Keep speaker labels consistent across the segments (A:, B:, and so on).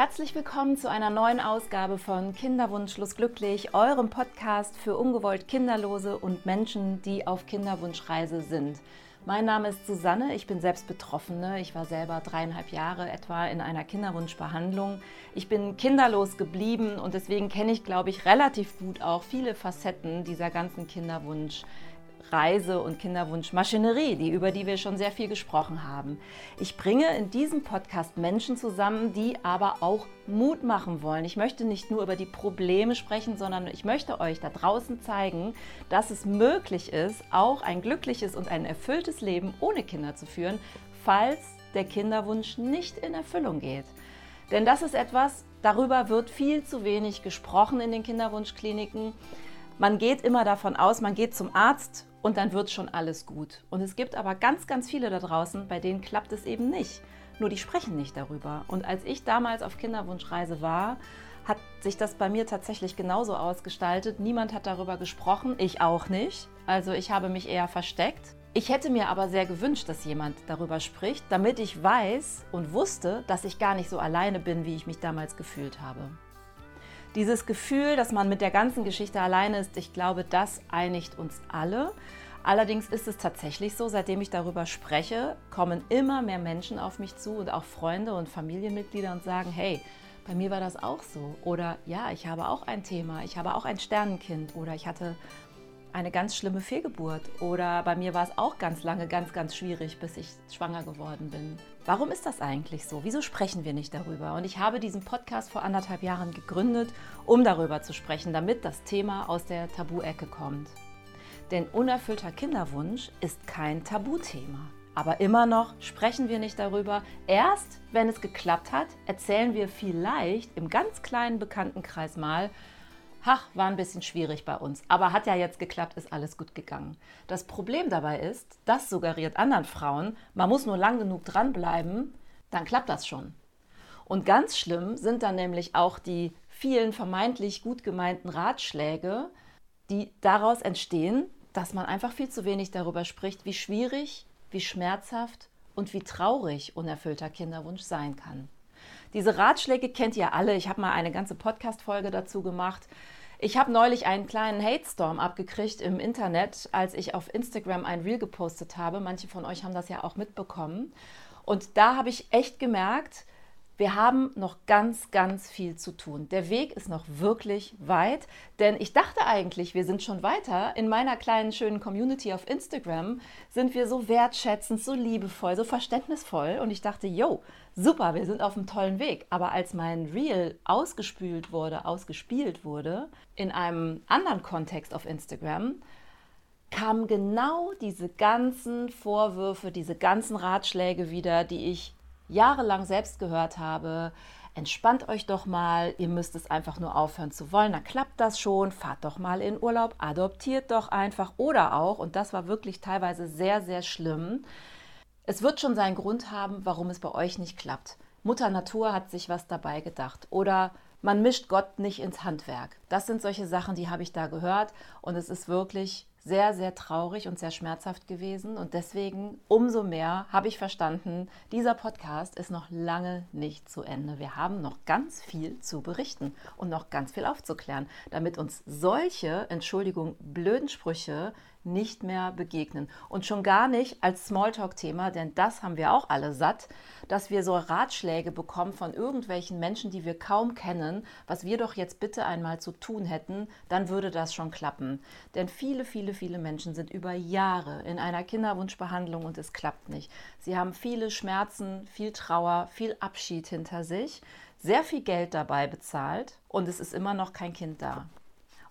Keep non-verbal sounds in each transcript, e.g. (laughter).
A: Herzlich willkommen zu einer neuen Ausgabe von Kinderwunschlos glücklich, eurem Podcast für ungewollt Kinderlose und Menschen, die auf Kinderwunschreise sind. Mein Name ist Susanne, ich bin selbst Betroffene. Ich war selber dreieinhalb Jahre etwa in einer Kinderwunschbehandlung. Ich bin kinderlos geblieben und deswegen kenne ich, glaube ich, relativ gut auch viele Facetten dieser ganzen Kinderwunsch. Reise- und Kinderwunschmaschinerie, die, über die wir schon sehr viel gesprochen haben. Ich bringe in diesem Podcast Menschen zusammen, die aber auch Mut machen wollen. Ich möchte nicht nur über die Probleme sprechen, sondern ich möchte euch da draußen zeigen, dass es möglich ist, auch ein glückliches und ein erfülltes Leben ohne Kinder zu führen, falls der Kinderwunsch nicht in Erfüllung geht. Denn das ist etwas, darüber wird viel zu wenig gesprochen in den Kinderwunschkliniken. Man geht immer davon aus, man geht zum Arzt und dann wird schon alles gut. Und es gibt aber ganz, ganz viele da draußen, bei denen klappt es eben nicht. Nur die sprechen nicht darüber. Und als ich damals auf Kinderwunschreise war, hat sich das bei mir tatsächlich genauso ausgestaltet. Niemand hat darüber gesprochen, ich auch nicht. Also ich habe mich eher versteckt. Ich hätte mir aber sehr gewünscht, dass jemand darüber spricht, damit ich weiß und wusste, dass ich gar nicht so alleine bin, wie ich mich damals gefühlt habe. Dieses Gefühl, dass man mit der ganzen Geschichte alleine ist, ich glaube, das einigt uns alle. Allerdings ist es tatsächlich so, seitdem ich darüber spreche, kommen immer mehr Menschen auf mich zu und auch Freunde und Familienmitglieder und sagen, hey, bei mir war das auch so. Oder ja, ich habe auch ein Thema, ich habe auch ein Sternenkind oder ich hatte eine ganz schlimme Fehlgeburt oder bei mir war es auch ganz lange ganz, ganz schwierig, bis ich schwanger geworden bin. Warum ist das eigentlich so? Wieso sprechen wir nicht darüber? Und ich habe diesen Podcast vor anderthalb Jahren gegründet, um darüber zu sprechen, damit das Thema aus der Tabu-Ecke kommt. Denn unerfüllter Kinderwunsch ist kein Tabuthema. Aber immer noch sprechen wir nicht darüber. Erst wenn es geklappt hat, erzählen wir vielleicht im ganz kleinen Bekanntenkreis mal, Ach, war ein bisschen schwierig bei uns, aber hat ja jetzt geklappt, ist alles gut gegangen. Das Problem dabei ist, das suggeriert anderen Frauen, man muss nur lang genug dranbleiben, dann klappt das schon. Und ganz schlimm sind dann nämlich auch die vielen vermeintlich gut gemeinten Ratschläge, die daraus entstehen, dass man einfach viel zu wenig darüber spricht, wie schwierig, wie schmerzhaft und wie traurig unerfüllter Kinderwunsch sein kann. Diese Ratschläge kennt ihr alle. Ich habe mal eine ganze Podcast-Folge dazu gemacht. Ich habe neulich einen kleinen Hate-Storm abgekriegt im Internet, als ich auf Instagram ein Reel gepostet habe. Manche von euch haben das ja auch mitbekommen. Und da habe ich echt gemerkt, wir haben noch ganz, ganz viel zu tun. Der Weg ist noch wirklich weit, denn ich dachte eigentlich, wir sind schon weiter. In meiner kleinen, schönen Community auf Instagram sind wir so wertschätzend, so liebevoll, so verständnisvoll. Und ich dachte, yo, super, wir sind auf einem tollen Weg. Aber als mein Reel ausgespült wurde, ausgespielt wurde, in einem anderen Kontext auf Instagram, kamen genau diese ganzen Vorwürfe, diese ganzen Ratschläge wieder, die ich jahrelang selbst gehört habe, entspannt euch doch mal, ihr müsst es einfach nur aufhören zu wollen, dann klappt das schon, fahrt doch mal in Urlaub, adoptiert doch einfach oder auch, und das war wirklich teilweise sehr, sehr schlimm, es wird schon seinen Grund haben, warum es bei euch nicht klappt. Mutter Natur hat sich was dabei gedacht oder man mischt Gott nicht ins Handwerk. Das sind solche Sachen, die habe ich da gehört und es ist wirklich sehr, sehr traurig und sehr schmerzhaft gewesen. Und deswegen umso mehr habe ich verstanden, dieser Podcast ist noch lange nicht zu Ende. Wir haben noch ganz viel zu berichten und noch ganz viel aufzuklären, damit uns solche, Entschuldigung, blöden Sprüche nicht mehr begegnen. Und schon gar nicht als Smalltalk-Thema, denn das haben wir auch alle satt, dass wir so Ratschläge bekommen von irgendwelchen Menschen, die wir kaum kennen, was wir doch jetzt bitte einmal zu tun hätten, dann würde das schon klappen. Denn viele, viele, viele Menschen sind über Jahre in einer Kinderwunschbehandlung und es klappt nicht. Sie haben viele Schmerzen, viel Trauer, viel Abschied hinter sich, sehr viel Geld dabei bezahlt und es ist immer noch kein Kind da.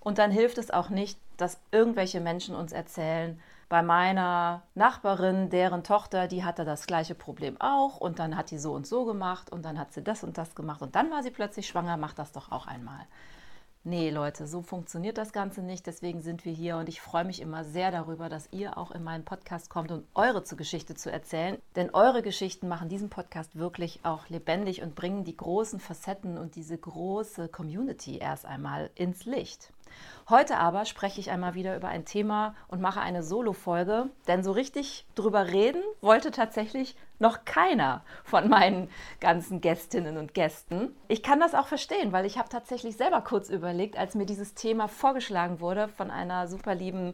A: Und dann hilft es auch nicht, dass irgendwelche Menschen uns erzählen, bei meiner Nachbarin, deren Tochter, die hatte das gleiche Problem auch und dann hat die so und so gemacht und dann hat sie das und das gemacht und dann war sie plötzlich schwanger, macht das doch auch einmal. Nee, Leute, so funktioniert das Ganze nicht. Deswegen sind wir hier und ich freue mich immer sehr darüber, dass ihr auch in meinen Podcast kommt, um eure Geschichte zu erzählen. Denn eure Geschichten machen diesen Podcast wirklich auch lebendig und bringen die großen Facetten und diese große Community erst einmal ins Licht. Heute aber spreche ich einmal wieder über ein Thema und mache eine Solo-Folge, denn so richtig drüber reden wollte tatsächlich noch keiner von meinen ganzen Gästinnen und Gästen. Ich kann das auch verstehen, weil ich habe tatsächlich selber kurz überlegt, als mir dieses Thema vorgeschlagen wurde von einer super lieben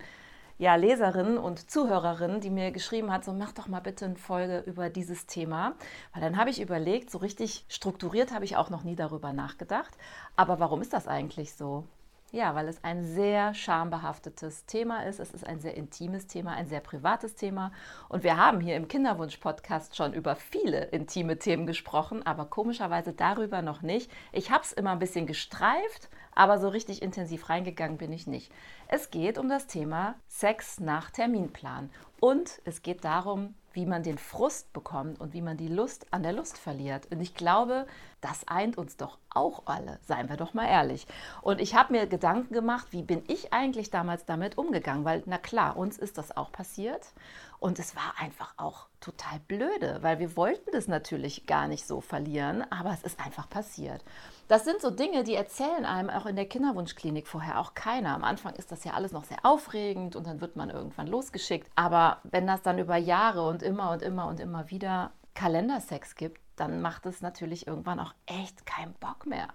A: ja, Leserin und Zuhörerin, die mir geschrieben hat, so mach doch mal bitte eine Folge über dieses Thema. Weil dann habe ich überlegt, so richtig strukturiert habe ich auch noch nie darüber nachgedacht. Aber warum ist das eigentlich so? Ja, weil es ein sehr schambehaftetes Thema ist. Es ist ein sehr intimes Thema, ein sehr privates Thema. Und wir haben hier im Kinderwunsch-Podcast schon über viele intime Themen gesprochen, aber komischerweise darüber noch nicht. Ich habe es immer ein bisschen gestreift, aber so richtig intensiv reingegangen bin ich nicht. Es geht um das Thema Sex nach Terminplan. Und es geht darum, wie man den Frust bekommt und wie man die Lust an der Lust verliert. Und ich glaube, das eint uns doch auch alle, seien wir doch mal ehrlich. Und ich habe mir Gedanken gemacht, wie bin ich eigentlich damals damit umgegangen? Weil, na klar, uns ist das auch passiert. Und es war einfach auch total blöde, weil wir wollten das natürlich gar nicht so verlieren, aber es ist einfach passiert. Das sind so Dinge, die erzählen einem auch in der Kinderwunschklinik vorher auch keiner. Am Anfang ist das ja alles noch sehr aufregend und dann wird man irgendwann losgeschickt. Aber wenn das dann über Jahre und immer und immer und immer wieder Kalendersex gibt, dann macht es natürlich irgendwann auch echt keinen Bock mehr.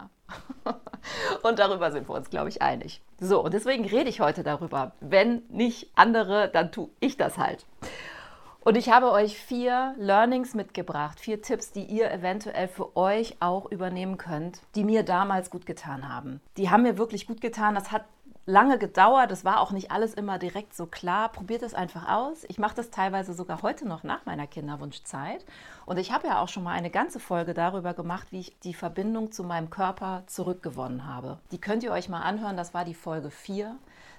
A: (laughs) und darüber sind wir uns, glaube ich, einig. So, und deswegen rede ich heute darüber. Wenn nicht andere, dann tue ich das halt. Und ich habe euch vier Learnings mitgebracht, vier Tipps, die ihr eventuell für euch auch übernehmen könnt, die mir damals gut getan haben. Die haben mir wirklich gut getan. Das hat lange gedauert. Das war auch nicht alles immer direkt so klar. Probiert es einfach aus. Ich mache das teilweise sogar heute noch nach meiner Kinderwunschzeit. Und ich habe ja auch schon mal eine ganze Folge darüber gemacht, wie ich die Verbindung zu meinem Körper zurückgewonnen habe. Die könnt ihr euch mal anhören. Das war die Folge 4.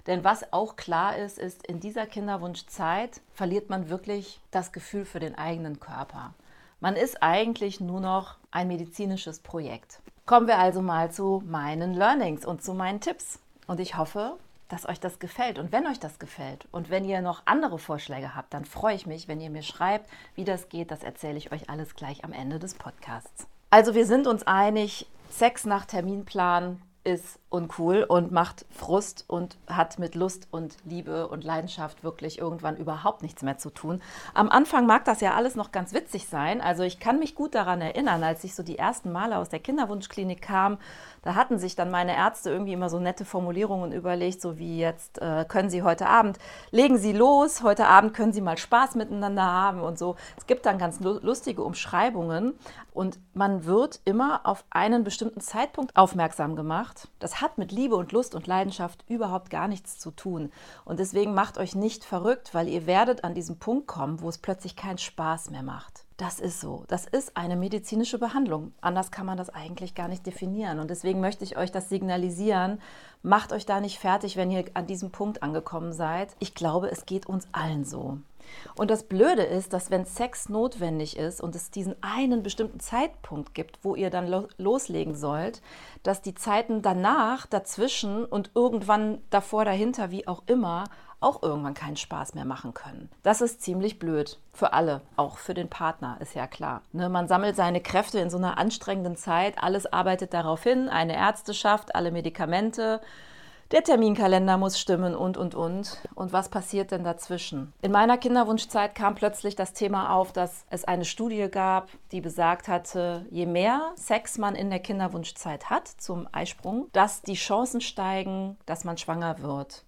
A: Denn was auch klar ist, ist, in dieser Kinderwunschzeit verliert man wirklich das Gefühl für den eigenen Körper. Man ist eigentlich nur noch ein medizinisches Projekt. Kommen wir also mal zu meinen Learnings und zu meinen Tipps. Und ich hoffe, dass euch das gefällt. Und wenn euch das gefällt und wenn ihr noch andere Vorschläge habt, dann freue ich mich, wenn ihr mir schreibt, wie das geht. Das erzähle ich euch alles gleich am Ende des Podcasts. Also wir sind uns einig, Sex nach Terminplan ist uncool und macht Frust und hat mit Lust und Liebe und Leidenschaft wirklich irgendwann überhaupt nichts mehr zu tun. Am Anfang mag das ja alles noch ganz witzig sein. Also ich kann mich gut daran erinnern, als ich so die ersten Male aus der Kinderwunschklinik kam, da hatten sich dann meine Ärzte irgendwie immer so nette Formulierungen überlegt, so wie jetzt äh, können Sie heute Abend, legen Sie los, heute Abend können Sie mal Spaß miteinander haben und so. Es gibt dann ganz lustige Umschreibungen und man wird immer auf einen bestimmten Zeitpunkt aufmerksam gemacht. Das hat mit Liebe und Lust und Leidenschaft überhaupt gar nichts zu tun. Und deswegen macht euch nicht verrückt, weil ihr werdet an diesen Punkt kommen, wo es plötzlich keinen Spaß mehr macht. Das ist so. Das ist eine medizinische Behandlung. Anders kann man das eigentlich gar nicht definieren. Und deswegen möchte ich euch das signalisieren. Macht euch da nicht fertig, wenn ihr an diesem Punkt angekommen seid. Ich glaube, es geht uns allen so. Und das Blöde ist, dass wenn Sex notwendig ist und es diesen einen bestimmten Zeitpunkt gibt, wo ihr dann lo loslegen sollt, dass die Zeiten danach, dazwischen und irgendwann davor, dahinter, wie auch immer, auch irgendwann keinen Spaß mehr machen können. Das ist ziemlich blöd. Für alle, auch für den Partner, ist ja klar. Ne, man sammelt seine Kräfte in so einer anstrengenden Zeit, alles arbeitet darauf hin, eine Ärzteschaft, alle Medikamente, der Terminkalender muss stimmen und, und, und. Und was passiert denn dazwischen? In meiner Kinderwunschzeit kam plötzlich das Thema auf, dass es eine Studie gab, die besagt hatte, je mehr Sex man in der Kinderwunschzeit hat zum Eisprung, dass die Chancen steigen, dass man schwanger wird.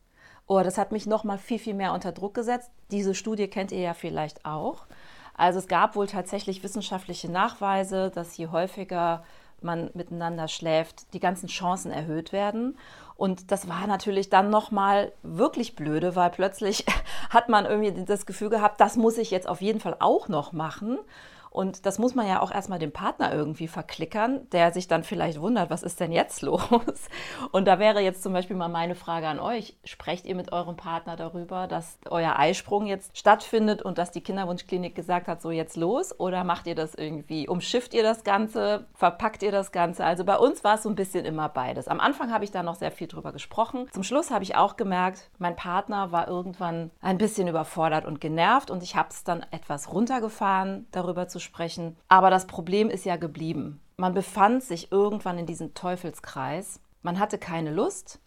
A: Oh, das hat mich noch mal viel, viel mehr unter Druck gesetzt. Diese Studie kennt ihr ja vielleicht auch. Also es gab wohl tatsächlich wissenschaftliche Nachweise, dass je häufiger man miteinander schläft, die ganzen Chancen erhöht werden. Und das war natürlich dann nochmal wirklich blöde, weil plötzlich (laughs) hat man irgendwie das Gefühl gehabt, das muss ich jetzt auf jeden Fall auch noch machen. Und das muss man ja auch erstmal dem Partner irgendwie verklickern, der sich dann vielleicht wundert, was ist denn jetzt (laughs) los? Und da wäre jetzt zum Beispiel mal meine Frage an euch. Sprecht ihr mit eurem Partner darüber, dass euer Eisprung jetzt stattfindet und dass die Kinderwunschklinik gesagt hat, so jetzt los? Oder macht ihr das irgendwie? Umschifft ihr das Ganze? Verpackt ihr das Ganze? Also bei uns war es so ein bisschen immer beides. Am Anfang habe ich da noch sehr viel drüber gesprochen. Zum Schluss habe ich auch gemerkt, mein Partner war irgendwann ein bisschen überfordert und genervt und ich habe es dann etwas runtergefahren, darüber zu sprechen. Aber das Problem ist ja geblieben. Man befand sich irgendwann in diesem Teufelskreis. Man hatte keine Lust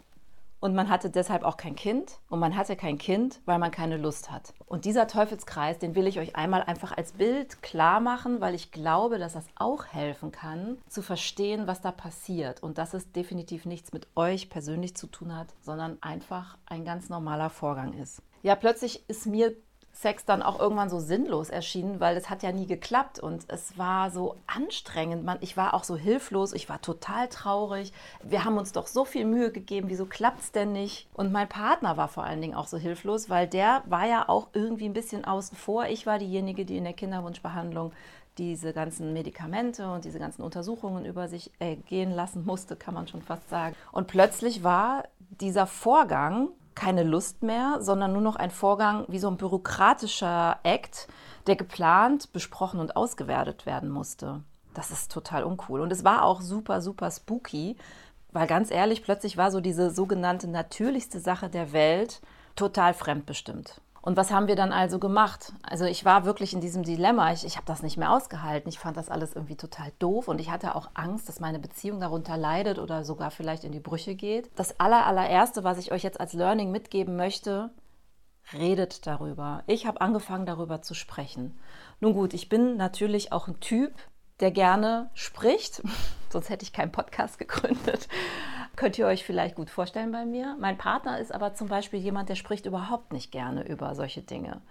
A: und man hatte deshalb auch kein Kind und man hatte kein Kind, weil man keine Lust hat. Und dieser Teufelskreis, den will ich euch einmal einfach als Bild klar machen, weil ich glaube, dass das auch helfen kann, zu verstehen, was da passiert und dass es definitiv nichts mit euch persönlich zu tun hat, sondern einfach ein ganz normaler Vorgang ist. Ja, plötzlich ist mir Sex dann auch irgendwann so sinnlos erschienen, weil es hat ja nie geklappt und es war so anstrengend. Man, ich war auch so hilflos, ich war total traurig. Wir haben uns doch so viel Mühe gegeben, wieso klappt es denn nicht? Und mein Partner war vor allen Dingen auch so hilflos, weil der war ja auch irgendwie ein bisschen außen vor. Ich war diejenige, die in der Kinderwunschbehandlung diese ganzen Medikamente und diese ganzen Untersuchungen über sich ergehen lassen musste, kann man schon fast sagen. Und plötzlich war dieser Vorgang keine Lust mehr, sondern nur noch ein Vorgang wie so ein bürokratischer Act, der geplant, besprochen und ausgewertet werden musste. Das ist total uncool. Und es war auch super, super spooky, weil ganz ehrlich, plötzlich war so diese sogenannte natürlichste Sache der Welt total fremdbestimmt. Und was haben wir dann also gemacht? Also ich war wirklich in diesem Dilemma. Ich, ich habe das nicht mehr ausgehalten. Ich fand das alles irgendwie total doof und ich hatte auch Angst, dass meine Beziehung darunter leidet oder sogar vielleicht in die Brüche geht. Das aller, allererste, was ich euch jetzt als Learning mitgeben möchte, redet darüber. Ich habe angefangen, darüber zu sprechen. Nun gut, ich bin natürlich auch ein Typ, der gerne spricht. (laughs) Sonst hätte ich keinen Podcast gegründet. Könnt ihr euch vielleicht gut vorstellen bei mir. Mein Partner ist aber zum Beispiel jemand, der spricht überhaupt nicht gerne über solche Dinge.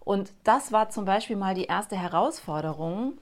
A: Und das war zum Beispiel mal die erste Herausforderung.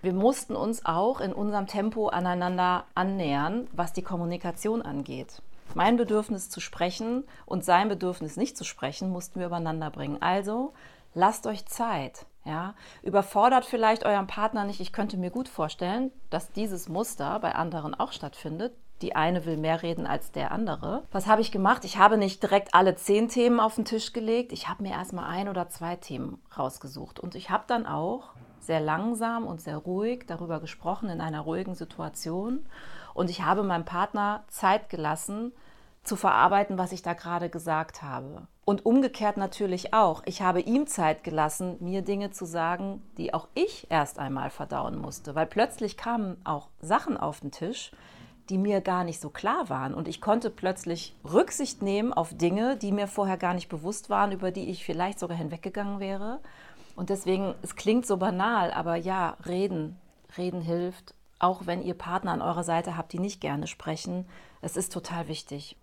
A: Wir mussten uns auch in unserem Tempo aneinander annähern, was die Kommunikation angeht. Mein Bedürfnis zu sprechen und sein Bedürfnis nicht zu sprechen, mussten wir übereinander bringen. Also lasst euch Zeit. Ja, überfordert vielleicht euren Partner nicht. Ich könnte mir gut vorstellen, dass dieses Muster bei anderen auch stattfindet. Die eine will mehr reden als der andere. Was habe ich gemacht? Ich habe nicht direkt alle zehn Themen auf den Tisch gelegt. Ich habe mir erstmal ein oder zwei Themen rausgesucht. Und ich habe dann auch sehr langsam und sehr ruhig darüber gesprochen in einer ruhigen Situation. Und ich habe meinem Partner Zeit gelassen, zu verarbeiten, was ich da gerade gesagt habe. Und umgekehrt natürlich auch. Ich habe ihm Zeit gelassen, mir Dinge zu sagen, die auch ich erst einmal verdauen musste, weil plötzlich kamen auch Sachen auf den Tisch, die mir gar nicht so klar waren. Und ich konnte plötzlich Rücksicht nehmen auf Dinge, die mir vorher gar nicht bewusst waren, über die ich vielleicht sogar hinweggegangen wäre. Und deswegen, es klingt so banal, aber ja, reden, reden hilft. Auch wenn ihr Partner an eurer Seite habt, die nicht gerne sprechen, es ist total wichtig.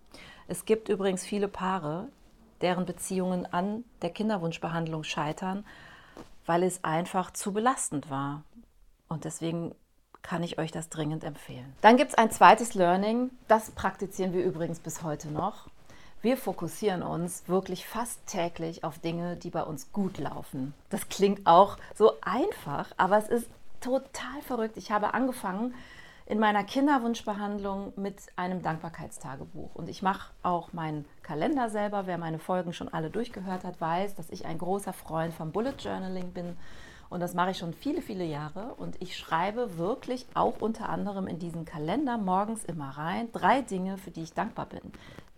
A: Es gibt übrigens viele Paare, deren Beziehungen an der Kinderwunschbehandlung scheitern, weil es einfach zu belastend war. Und deswegen kann ich euch das dringend empfehlen. Dann gibt es ein zweites Learning, das praktizieren wir übrigens bis heute noch. Wir fokussieren uns wirklich fast täglich auf Dinge, die bei uns gut laufen. Das klingt auch so einfach, aber es ist total verrückt. Ich habe angefangen, in meiner Kinderwunschbehandlung mit einem Dankbarkeitstagebuch. Und ich mache auch meinen Kalender selber. Wer meine Folgen schon alle durchgehört hat, weiß, dass ich ein großer Freund vom Bullet Journaling bin. Und das mache ich schon viele, viele Jahre. Und ich schreibe wirklich auch unter anderem in diesen Kalender morgens immer rein drei Dinge, für die ich dankbar bin.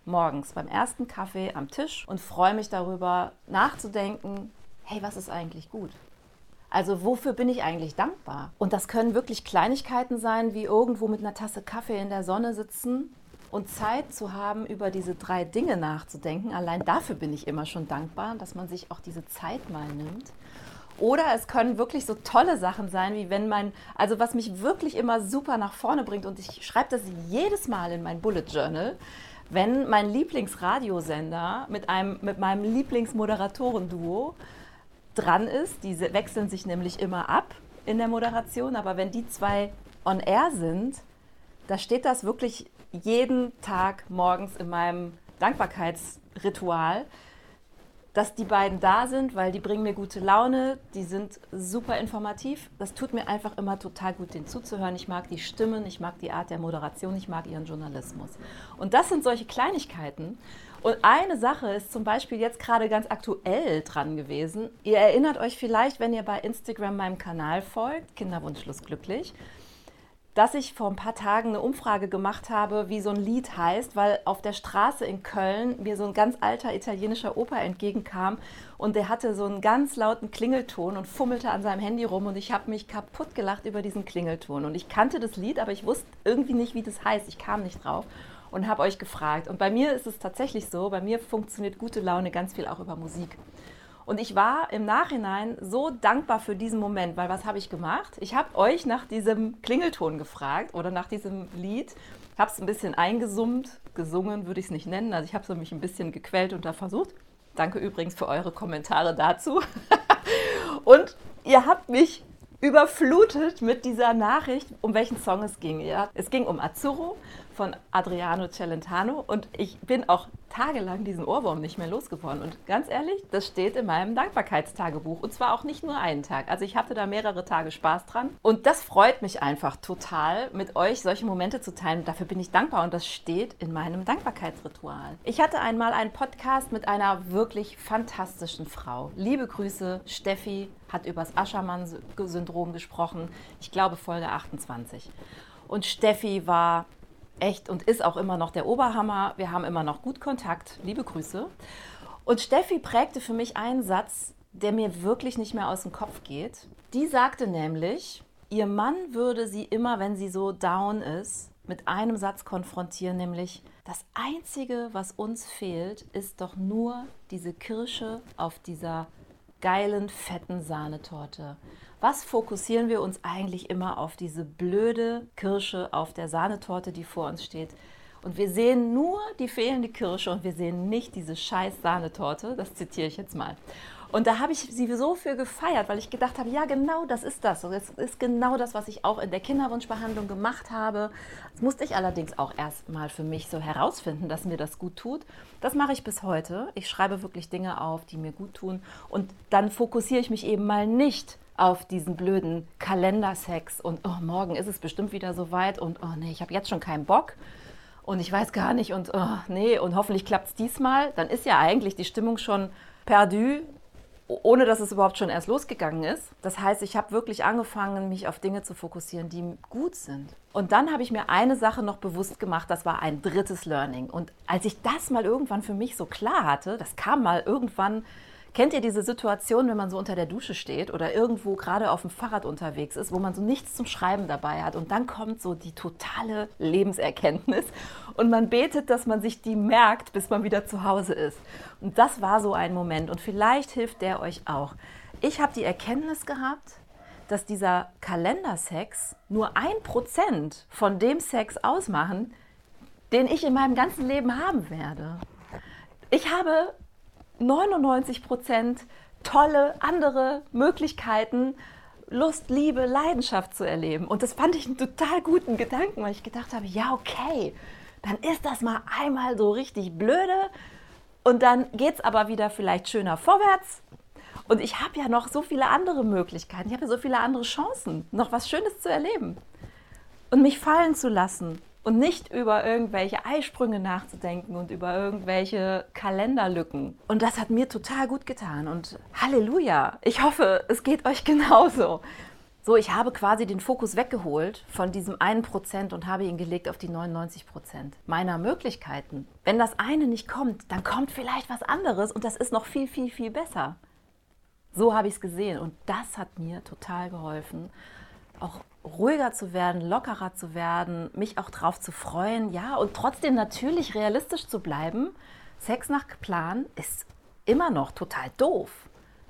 A: Morgens beim ersten Kaffee am Tisch und freue mich darüber nachzudenken, hey, was ist eigentlich gut? Also wofür bin ich eigentlich dankbar? Und das können wirklich Kleinigkeiten sein, wie irgendwo mit einer Tasse Kaffee in der Sonne sitzen und Zeit zu haben, über diese drei Dinge nachzudenken. Allein dafür bin ich immer schon dankbar, dass man sich auch diese Zeit mal nimmt. Oder es können wirklich so tolle Sachen sein, wie wenn mein, also was mich wirklich immer super nach vorne bringt und ich schreibe das jedes Mal in mein Bullet Journal, wenn mein Lieblingsradiosender mit, einem, mit meinem Lieblingsmoderatorenduo dran ist. Die wechseln sich nämlich immer ab in der Moderation, aber wenn die zwei on air sind, da steht das wirklich jeden Tag morgens in meinem Dankbarkeitsritual, dass die beiden da sind, weil die bringen mir gute Laune, die sind super informativ. Das tut mir einfach immer total gut, denen zuzuhören. Ich mag die Stimmen, ich mag die Art der Moderation, ich mag ihren Journalismus. Und das sind solche Kleinigkeiten. Und eine Sache ist zum Beispiel jetzt gerade ganz aktuell dran gewesen. Ihr erinnert euch vielleicht, wenn ihr bei Instagram meinem Kanal folgt, Kinderwunschlos glücklich, dass ich vor ein paar Tagen eine Umfrage gemacht habe, wie so ein Lied heißt, weil auf der Straße in Köln mir so ein ganz alter italienischer Opa entgegenkam und der hatte so einen ganz lauten Klingelton und fummelte an seinem Handy rum und ich habe mich kaputt gelacht über diesen Klingelton und ich kannte das Lied, aber ich wusste irgendwie nicht, wie das heißt. Ich kam nicht drauf. und habe euch gefragt. Und bei mir ist es tatsächlich so, bei mir funktioniert gute Laune ganz viel auch über Musik. Und ich war im Nachhinein so dankbar für diesen Moment, weil was habe ich gemacht? Ich habe euch nach diesem Klingelton gefragt oder nach diesem Lied, habe es ein bisschen eingesummt, gesungen würde ich es nicht nennen, also ich habe mich ein bisschen gequält und da versucht. Danke übrigens für eure Kommentare dazu. (laughs) und ihr habt mich überflutet mit dieser Nachricht, um welchen Song es ging. Ja, es ging um Azzurro von Adriano Celentano und ich bin auch tagelang diesen Ohrwurm nicht mehr losgeworden. Und ganz ehrlich, das steht in meinem Dankbarkeitstagebuch und zwar auch nicht nur einen Tag. Also ich hatte da mehrere Tage Spaß dran und das freut mich einfach total, mit euch solche Momente zu teilen. dafür bin ich dankbar und das steht in meinem Dankbarkeitsritual. Ich hatte einmal einen Podcast mit einer wirklich fantastischen Frau. Liebe Grüße, Steffi hat über das Aschermann-Syndrom gesprochen. Ich glaube Folge 28. Und Steffi war echt und ist auch immer noch der Oberhammer. Wir haben immer noch gut Kontakt. Liebe Grüße. Und Steffi prägte für mich einen Satz, der mir wirklich nicht mehr aus dem Kopf geht. Die sagte nämlich, ihr Mann würde sie immer, wenn sie so down ist, mit einem Satz konfrontieren, nämlich das Einzige, was uns fehlt, ist doch nur diese Kirsche auf dieser geilen, fetten Sahnetorte was fokussieren wir uns eigentlich immer auf diese blöde Kirsche auf der Sahnetorte, die vor uns steht? Und wir sehen nur die fehlende Kirsche und wir sehen nicht diese scheiß Sahnetorte. Das zitiere ich jetzt mal. Und da habe ich sie so für gefeiert, weil ich gedacht habe, ja genau, das ist das. das ist genau das, was ich auch in der Kinderwunschbehandlung gemacht habe. Das musste ich allerdings auch erst mal für mich so herausfinden, dass mir das gut tut. Das mache ich bis heute. Ich schreibe wirklich Dinge auf, die mir gut tun. Und dann fokussiere ich mich eben mal nicht auf diesen blöden Kalendersex und oh, morgen ist es bestimmt wieder soweit und oh nee, ich habe jetzt schon keinen Bock und ich weiß gar nicht und oh nee und hoffentlich klappt es diesmal, dann ist ja eigentlich die Stimmung schon perdu, ohne dass es überhaupt schon erst losgegangen ist. Das heißt, ich habe wirklich angefangen, mich auf Dinge zu fokussieren, die gut sind. Und dann habe ich mir eine Sache noch bewusst gemacht, das war ein drittes Learning. Und als ich das mal irgendwann für mich so klar hatte, das kam mal irgendwann Kennt ihr diese Situation, wenn man so unter der Dusche steht oder irgendwo gerade auf dem Fahrrad unterwegs ist, wo man so nichts zum Schreiben dabei hat und dann kommt so die totale Lebenserkenntnis und man betet, dass man sich die merkt, bis man wieder zu Hause ist. Und das war so ein Moment und vielleicht hilft der euch auch. Ich habe die Erkenntnis gehabt, dass dieser Kalendersex nur ein Prozent von dem Sex ausmachen, den ich in meinem ganzen Leben haben werde. Ich habe 99 Prozent tolle andere Möglichkeiten, Lust, Liebe, Leidenschaft zu erleben. Und das fand ich einen total guten Gedanken, weil ich gedacht habe, ja, okay, dann ist das mal einmal so richtig blöde und dann geht es aber wieder vielleicht schöner vorwärts. Und ich habe ja noch so viele andere Möglichkeiten, ich habe ja so viele andere Chancen, noch was Schönes zu erleben und mich fallen zu lassen und nicht über irgendwelche Eisprünge nachzudenken und über irgendwelche Kalenderlücken. Und das hat mir total gut getan und Halleluja, ich hoffe, es geht euch genauso. So, ich habe quasi den Fokus weggeholt von diesem einen Prozent und habe ihn gelegt auf die 99 Prozent meiner Möglichkeiten. Wenn das eine nicht kommt, dann kommt vielleicht was anderes und das ist noch viel, viel, viel besser. So habe ich es gesehen und das hat mir total geholfen, auch ruhiger zu werden, lockerer zu werden, mich auch drauf zu freuen, ja, und trotzdem natürlich realistisch zu bleiben. Sex nach Plan ist immer noch total doof.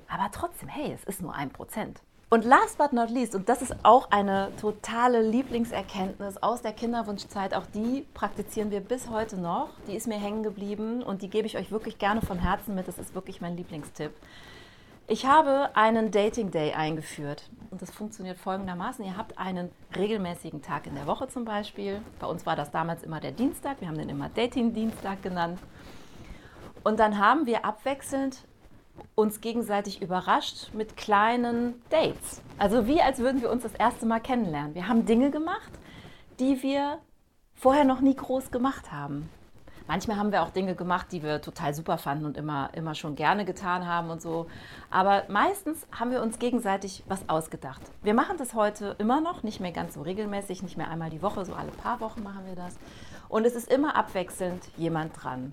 A: Aber trotzdem, hey, es ist nur ein Prozent. Und last but not least, und das ist auch eine totale Lieblingserkenntnis aus der Kinderwunschzeit, auch die praktizieren wir bis heute noch, die ist mir hängen geblieben und die gebe ich euch wirklich gerne von Herzen mit, das ist wirklich mein Lieblingstipp. Ich habe einen Dating Day eingeführt und das funktioniert folgendermaßen. Ihr habt einen regelmäßigen Tag in der Woche zum Beispiel. Bei uns war das damals immer der Dienstag. Wir haben den immer Dating-Dienstag genannt. Und dann haben wir abwechselnd uns gegenseitig überrascht mit kleinen Dates. Also wie als würden wir uns das erste Mal kennenlernen. Wir haben Dinge gemacht, die wir vorher noch nie groß gemacht haben. Manchmal haben wir auch Dinge gemacht, die wir total super fanden und immer, immer schon gerne getan haben und so. Aber meistens haben wir uns gegenseitig was ausgedacht. Wir machen das heute immer noch, nicht mehr ganz so regelmäßig, nicht mehr einmal die Woche, so alle paar Wochen machen wir das. Und es ist immer abwechselnd jemand dran.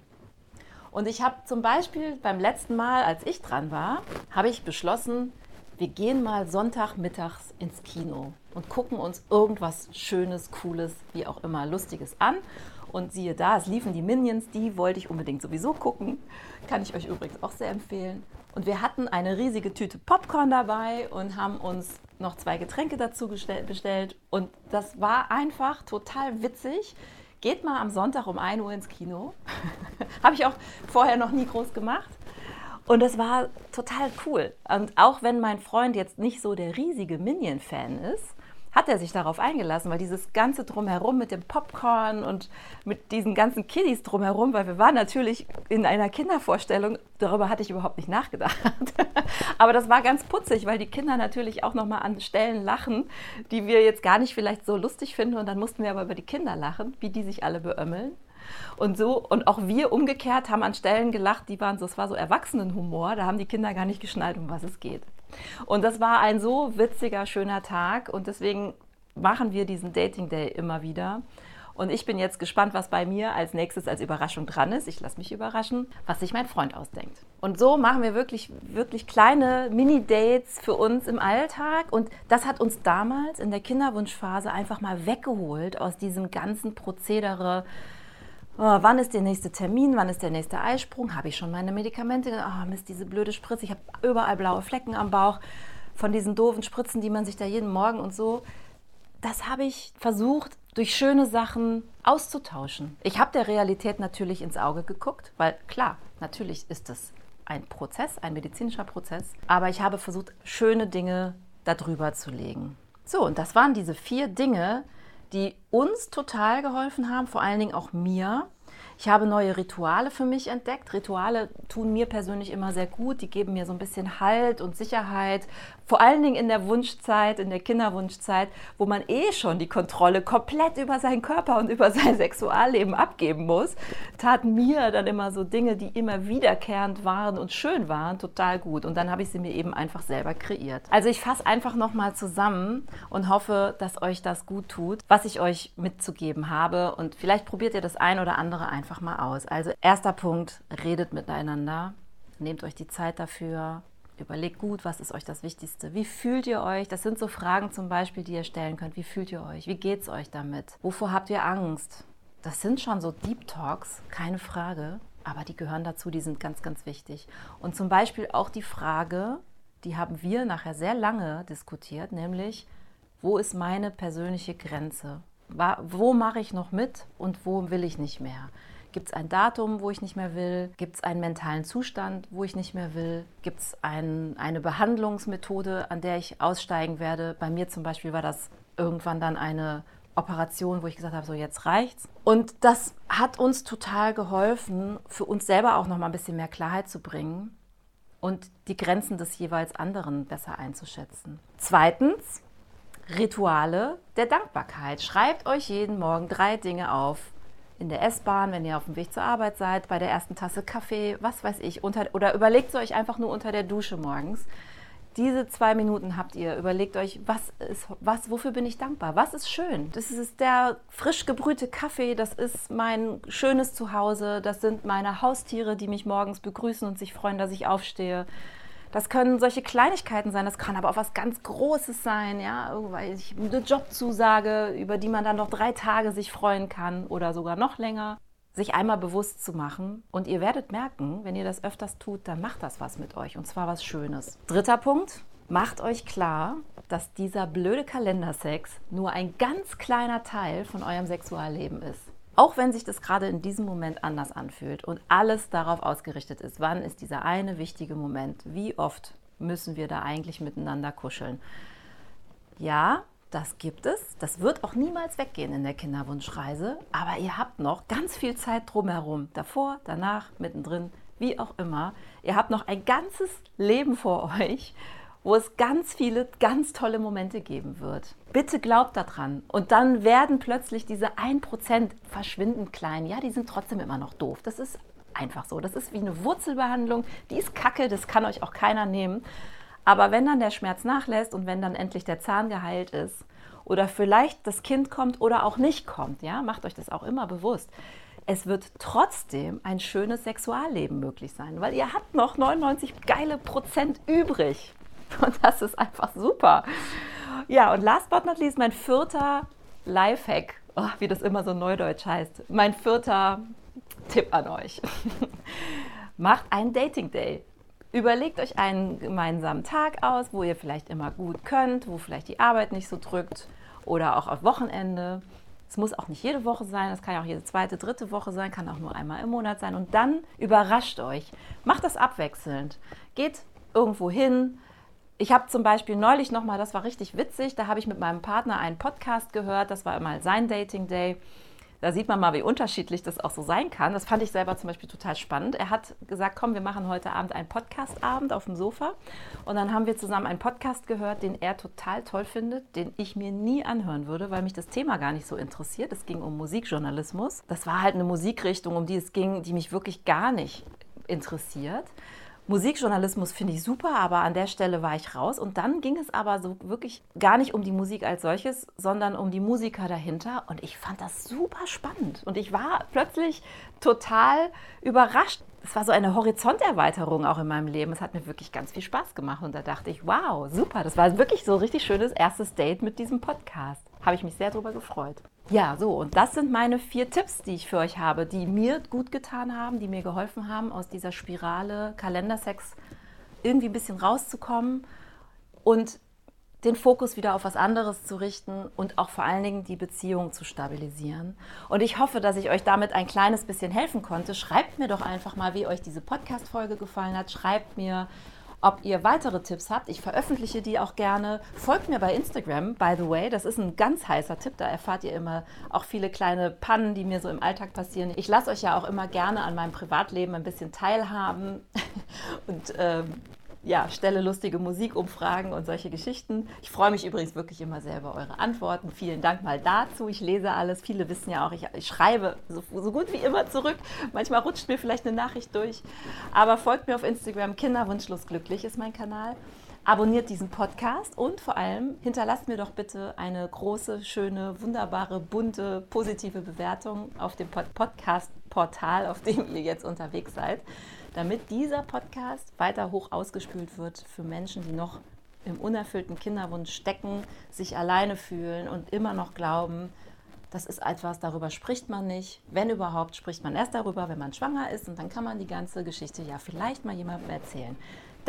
A: Und ich habe zum Beispiel beim letzten Mal, als ich dran war, habe ich beschlossen, wir gehen mal Sonntagmittags ins Kino und gucken uns irgendwas Schönes, Cooles, wie auch immer, Lustiges an Und siehe da, es liefen die Minions, die wollte ich unbedingt sowieso gucken. Kann ich euch übrigens auch sehr empfehlen. Und wir hatten eine riesige Tüte Popcorn dabei und haben uns noch zwei Getränke dazu bestellt. Und das war einfach total witzig. Geht mal am Sonntag um 1 Uhr ins Kino. (laughs) Habe ich auch vorher noch nie groß gemacht. Und das war total cool. Und auch wenn mein Freund jetzt nicht so der riesige Minion-Fan ist, hat er sich darauf eingelassen, weil dieses ganze Drumherum mit dem Popcorn und mit diesen ganzen Kiddies drumherum, weil wir waren natürlich in einer Kindervorstellung, darüber hatte ich überhaupt nicht nachgedacht. (laughs) Aber das war ganz putzig, weil die Kinder natürlich auch nochmal an Stellen lachen, die wir jetzt gar nicht vielleicht so lustig finden. Und dann mussten wir aber über die Kinder lachen, wie die sich alle beömmeln. Und so, und auch wir umgekehrt haben an Stellen gelacht, die waren so, es war so Erwachsenenhumor, da haben die Kinder gar nicht geschnallt, um was es geht. Und das war ein so witziger, schöner Tag und deswegen machen wir diesen Dating Day immer wieder. Und ich bin jetzt gespannt, was bei mir als nächstes als Überraschung dran ist. Ich lasse mich überraschen, was sich mein Freund ausdenkt. Und so machen wir wirklich, wirklich kleine Mini-Dates für uns im Alltag. Und das hat uns damals in der Kinderwunschphase einfach mal weggeholt aus diesem ganzen Prozedere oh, wann ist der nächste Termin, wann ist der nächste Eisprung, habe ich schon meine Medikamente, oh Mist, diese blöde Spritze, ich habe überall blaue Flecken am Bauch von diesen doofen Spritzen, die man sich da jeden Morgen und so. Das habe ich versucht, durch schöne Sachen auszutauschen. Ich habe der Realität natürlich ins Auge geguckt, weil klar, natürlich ist es ein Prozess, ein medizinischer Prozess, aber ich habe versucht, schöne Dinge darüber zu legen. So, und das waren diese vier Dinge, die uns total geholfen haben, vor allen Dingen auch mir, ich habe neue Rituale für mich entdeckt. Rituale tun mir persönlich immer sehr gut. Die geben mir so ein bisschen Halt und Sicherheit. Vor allen Dingen in der Wunschzeit, in der Kinderwunschzeit, wo man eh schon die Kontrolle komplett über seinen Körper und über (laughs) sein Sexualleben abgeben muss, taten mir dann immer so Dinge, die immer wiederkehrend waren und schön waren, total gut. Und dann habe ich sie mir eben einfach selber kreiert. Also ich fasse einfach nochmal zusammen und hoffe, dass euch das gut tut, was ich euch mitzugeben habe. Und vielleicht probiert ihr das ein oder andere einfach einfach mal aus. Also erster Punkt, redet miteinander, nehmt euch die Zeit dafür, überlegt gut, was ist euch das Wichtigste. Wie fühlt ihr euch? Das sind so Fragen zum Beispiel, die ihr stellen könnt. Wie fühlt ihr euch? Wie geht es euch damit? Wovor habt ihr Angst? Das sind schon so Deep Talks, keine Frage, aber die gehören dazu, die sind ganz, ganz wichtig. Und zum Beispiel auch die Frage, die haben wir nachher sehr lange diskutiert, nämlich, wo ist meine persönliche Grenze? Wo mache ich noch mit und wo will ich nicht mehr? Gibt es ein Datum, wo ich nicht mehr will? Gibt es einen mentalen Zustand, wo ich nicht mehr will? Gibt es ein, eine Behandlungsmethode, an der ich aussteigen werde? Bei mir zum Beispiel war das irgendwann dann eine Operation, wo ich gesagt habe, so jetzt reicht's. Und das hat uns total geholfen, für uns selber auch noch mal ein bisschen mehr Klarheit zu bringen und die Grenzen des jeweils anderen besser einzuschätzen. Zweitens, Rituale der Dankbarkeit. Schreibt euch jeden Morgen drei Dinge auf, in der S-Bahn, wenn ihr auf dem Weg zur Arbeit seid, bei der ersten Tasse Kaffee, was weiß ich, unter, oder überlegt es euch einfach nur unter der Dusche morgens. Diese zwei Minuten habt ihr, überlegt euch, was ist, was, wofür bin ich dankbar? Was ist schön? Das ist der frisch gebrühte Kaffee, das ist mein schönes Zuhause, das sind meine Haustiere, die mich morgens begrüßen und sich freuen, dass ich aufstehe. Das können solche Kleinigkeiten sein, das kann aber auch was ganz Großes sein, ja, eine Jobzusage, über die man dann noch drei Tage sich freuen kann oder sogar noch länger. Sich einmal bewusst zu machen und ihr werdet merken, wenn ihr das öfters tut, dann macht das was mit euch und zwar was Schönes. Dritter Punkt, macht euch klar, dass dieser blöde Kalendersex nur ein ganz kleiner Teil von eurem Sexualleben ist. Auch wenn sich das gerade in diesem Moment anders anfühlt und alles darauf ausgerichtet ist, wann ist dieser eine wichtige Moment? Wie oft müssen wir da eigentlich miteinander kuscheln? Ja, das gibt es. Das wird auch niemals weggehen in der Kinderwunschreise. Aber ihr habt noch ganz viel Zeit drumherum. Davor, danach, mittendrin, wie auch immer. Ihr habt noch ein ganzes Leben vor euch wo es ganz viele ganz tolle Momente geben wird. Bitte glaubt daran. Und dann werden plötzlich diese 1% verschwindend klein. Ja, die sind trotzdem immer noch doof. Das ist einfach so. Das ist wie eine Wurzelbehandlung. Die ist kacke, das kann euch auch keiner nehmen. Aber wenn dann der Schmerz nachlässt und wenn dann endlich der Zahn geheilt ist oder vielleicht das Kind kommt oder auch nicht kommt, ja, macht euch das auch immer bewusst. Es wird trotzdem ein schönes Sexualleben möglich sein, weil ihr habt noch 99 geile Prozent übrig. (laughs) Und das ist einfach super. Ja, und last but not least, mein vierter Lifehack oh, wie das immer so neudeutsch heißt. Mein vierter Tipp an euch. (laughs) Macht einen Dating Day. Überlegt euch einen gemeinsamen Tag aus, wo ihr vielleicht immer gut könnt, wo vielleicht die Arbeit nicht so drückt oder auch auf Wochenende. Es muss auch nicht jede Woche sein, es kann ja auch jede zweite, dritte Woche sein, kann auch nur einmal im Monat sein. Und dann überrascht euch. Macht das abwechselnd. Geht irgendwo hin. Ich habe zum Beispiel neulich nochmal, das war richtig witzig, da habe ich mit meinem Partner einen Podcast gehört, das war mal sein Dating Day. Da sieht man mal, wie unterschiedlich das auch so sein kann. Das fand ich selber zum Beispiel total spannend. Er hat gesagt, komm, wir machen heute Abend einen Podcast-Abend auf dem Sofa. Und dann haben wir zusammen einen Podcast gehört, den er total toll findet, den ich mir nie anhören würde, weil mich das Thema gar nicht so interessiert. Es ging um Musikjournalismus. Das war halt eine Musikrichtung, um die es ging, die mich wirklich gar nicht interessiert. Musikjournalismus finde ich super, aber an der Stelle war ich raus. Und dann ging es aber so wirklich gar nicht um die Musik als solches, sondern um die Musiker dahinter. Und ich fand das super spannend. Und ich war plötzlich total überrascht. Es war so eine Horizonterweiterung auch in meinem Leben. Es hat mir wirklich ganz viel Spaß gemacht. Und da dachte ich, wow, super. Das war wirklich so ein richtig schönes erstes Date mit diesem Podcast. Habe ich mich sehr darüber gefreut. Ja, so, und das sind meine vier Tipps, die ich für euch habe, die mir gut getan haben, die mir geholfen haben, aus dieser Spirale Kalendersex irgendwie ein bisschen rauszukommen und den Fokus wieder auf was anderes zu richten und auch vor allen Dingen die Beziehung zu stabilisieren. Und ich hoffe, dass ich euch damit ein kleines bisschen helfen konnte. Schreibt mir doch einfach mal, wie euch diese Podcast-Folge gefallen hat. Schreibt mir, ob ihr weitere Tipps habt. Ich veröffentliche die auch gerne. Folgt mir bei Instagram, by the way. Das ist ein ganz heißer Tipp. Da erfahrt ihr immer auch viele kleine Pannen, die mir so im Alltag passieren. Ich lasse euch ja auch immer gerne an meinem Privatleben ein bisschen teilhaben. (laughs) Und ähm, ja, stelle lustige Musikumfragen und solche Geschichten. Ich freue mich übrigens wirklich immer sehr über eure Antworten. Vielen Dank mal dazu. Ich lese alles. Viele wissen ja auch, ich, ich schreibe so, so, gut wie immer zurück. Manchmal rutscht mir vielleicht eine Nachricht durch. Aber folgt mir auf Instagram. Kinderwunschlos glücklich ist mein Kanal. Abonniert diesen Podcast und vor allem hinterlasst mir doch bitte eine große, schöne, wunderbare, bunte, positive Bewertung auf dem Podcast-Portal, auf dem ihr jetzt unterwegs seid damit dieser Podcast weiter hoch ausgespült wird für Menschen, die noch im unerfüllten Kinderwunsch stecken, sich alleine fühlen und immer noch glauben, das ist etwas, darüber spricht man nicht. Wenn überhaupt, spricht man erst darüber, wenn man schwanger ist und dann kann man die ganze Geschichte ja vielleicht mal jemandem erzählen.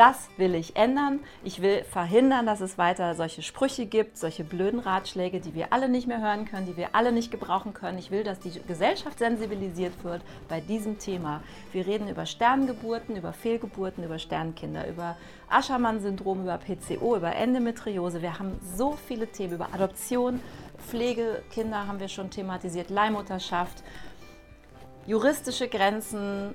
A: Das will ich ändern. Ich will verhindern, dass es weiter solche Sprüche gibt, solche blöden Ratschläge, die wir alle nicht mehr hören können, die wir alle nicht gebrauchen können. Ich will, dass die Gesellschaft sensibilisiert wird bei diesem Thema. Wir reden über Sterngeburten, über Fehlgeburten, über Sternkinder, über Aschermann-Syndrom, über PCO, über Endometriose. Wir haben so viele Themen über Adoption, Pflegekinder haben wir schon thematisiert, Leihmutterschaft, juristische Grenzen,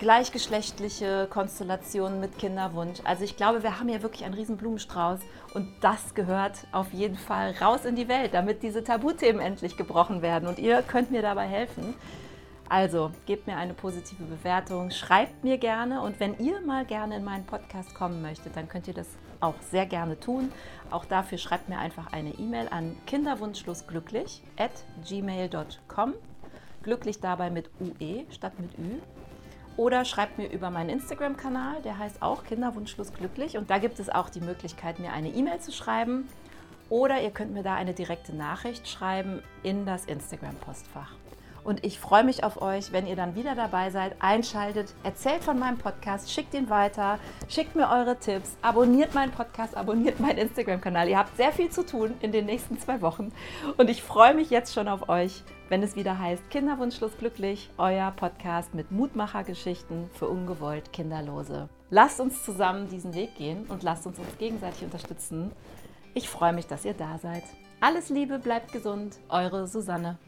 A: gleichgeschlechtliche Konstellationen mit Kinderwunsch. Also ich glaube, wir haben hier wirklich einen riesen Blumenstrauß und das gehört auf jeden Fall raus in die Welt, damit diese Tabuthemen endlich gebrochen werden und ihr könnt mir dabei helfen. Also gebt mir eine positive Bewertung, schreibt mir gerne und wenn ihr mal gerne in meinen Podcast kommen möchtet, dann könnt ihr das auch sehr gerne tun. Auch dafür schreibt mir einfach eine E-Mail an kinderwunschlosglücklich at gmail.com. Glücklich dabei mit UE statt mit Ü. Oder schreibt mir über meinen Instagram-Kanal, der heißt auch Kinderwunschlos glücklich. Und da gibt es auch die Möglichkeit, mir eine E-Mail zu schreiben. Oder ihr könnt mir da eine direkte Nachricht schreiben in das Instagram-Postfach. Und ich freue mich auf euch, wenn ihr dann wieder dabei seid, einschaltet, erzählt von meinem Podcast, schickt ihn weiter, schickt mir eure Tipps, abonniert meinen Podcast, abonniert meinen Instagram-Kanal. Ihr habt sehr viel zu tun in den nächsten zwei Wochen. Und ich freue mich jetzt schon auf euch wenn es wieder heißt Kinderwunschlos glücklich, euer Podcast mit Mutmachergeschichten für ungewollt Kinderlose. Lasst uns zusammen diesen Weg gehen und lasst uns uns gegenseitig unterstützen. Ich freue mich, dass ihr da seid. Alles Liebe, bleibt gesund, eure Susanne.